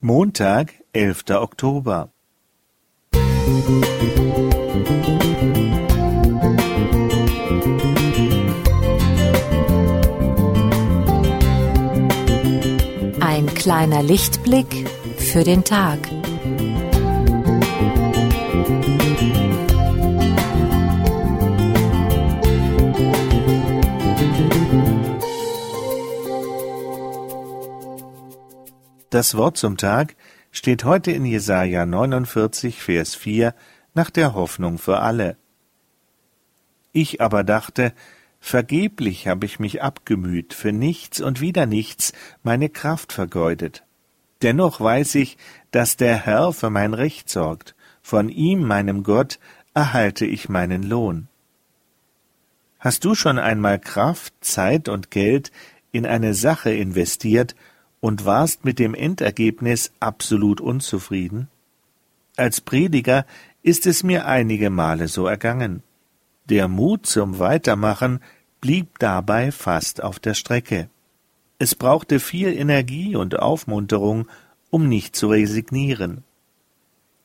Montag, elfter Oktober. Ein kleiner Lichtblick für den Tag. Das Wort zum Tag steht heute in Jesaja 49, Vers 4 nach der Hoffnung für alle. Ich aber dachte, vergeblich habe ich mich abgemüht, für nichts und wieder nichts meine Kraft vergeudet. Dennoch weiß ich, dass der Herr für mein Recht sorgt, von ihm, meinem Gott, erhalte ich meinen Lohn. Hast du schon einmal Kraft, Zeit und Geld in eine Sache investiert und warst mit dem Endergebnis absolut unzufrieden? Als Prediger ist es mir einige Male so ergangen. Der Mut zum Weitermachen blieb dabei fast auf der Strecke. Es brauchte viel Energie und Aufmunterung, um nicht zu resignieren.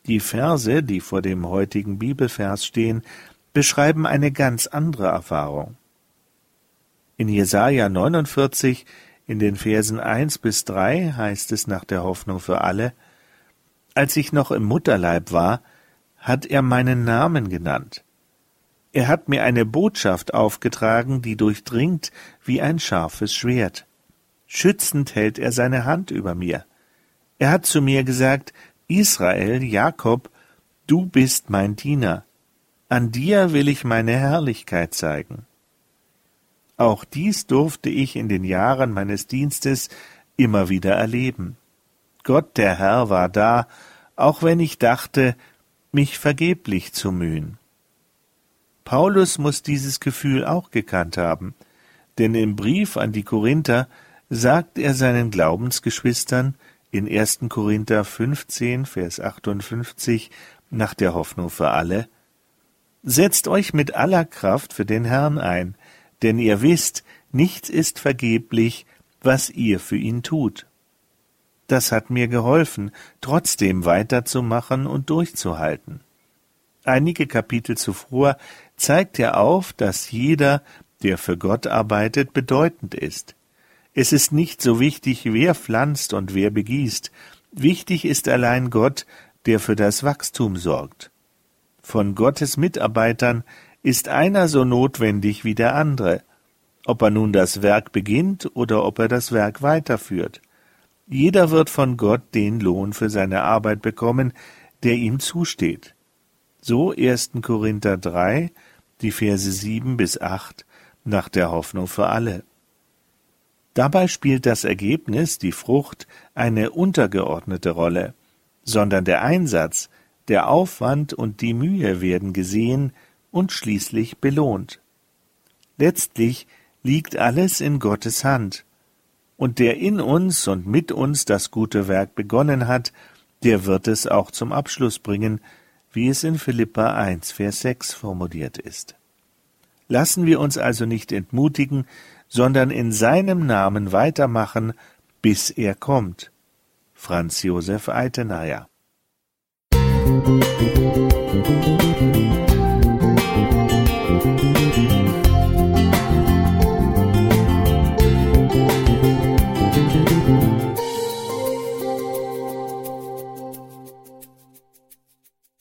Die Verse, die vor dem heutigen Bibelvers stehen, beschreiben eine ganz andere Erfahrung. In Jesaja 49 in den Versen eins bis drei heißt es nach der Hoffnung für alle, als ich noch im Mutterleib war, hat er meinen Namen genannt. Er hat mir eine Botschaft aufgetragen, die durchdringt wie ein scharfes Schwert. Schützend hält er seine Hand über mir. Er hat zu mir gesagt, Israel, Jakob, du bist mein Diener. An dir will ich meine Herrlichkeit zeigen. Auch dies durfte ich in den Jahren meines Dienstes immer wieder erleben. Gott der Herr war da, auch wenn ich dachte, mich vergeblich zu mühen. Paulus muss dieses Gefühl auch gekannt haben, denn im Brief an die Korinther sagt er seinen Glaubensgeschwistern in 1. Korinther 15, Vers 58 nach der Hoffnung für alle, Setzt euch mit aller Kraft für den Herrn ein, denn ihr wisst, nichts ist vergeblich, was ihr für ihn tut. Das hat mir geholfen, trotzdem weiterzumachen und durchzuhalten. Einige Kapitel zuvor zeigt er auf, dass jeder, der für Gott arbeitet, bedeutend ist. Es ist nicht so wichtig, wer pflanzt und wer begießt. Wichtig ist allein Gott, der für das Wachstum sorgt. Von Gottes Mitarbeitern ist einer so notwendig wie der andere, ob er nun das Werk beginnt oder ob er das Werk weiterführt. Jeder wird von Gott den Lohn für seine Arbeit bekommen, der ihm zusteht. So 1. Korinther 3, die Verse 7 bis 8 nach der Hoffnung für alle. Dabei spielt das Ergebnis, die Frucht, eine untergeordnete Rolle, sondern der Einsatz, der Aufwand und die Mühe werden gesehen, und schließlich belohnt. Letztlich liegt alles in Gottes Hand, und der in uns und mit uns das gute Werk begonnen hat, der wird es auch zum Abschluss bringen, wie es in Philippa 1, Vers 6 formuliert ist. Lassen wir uns also nicht entmutigen, sondern in seinem Namen weitermachen, bis er kommt. Franz Josef Eitenayer Musik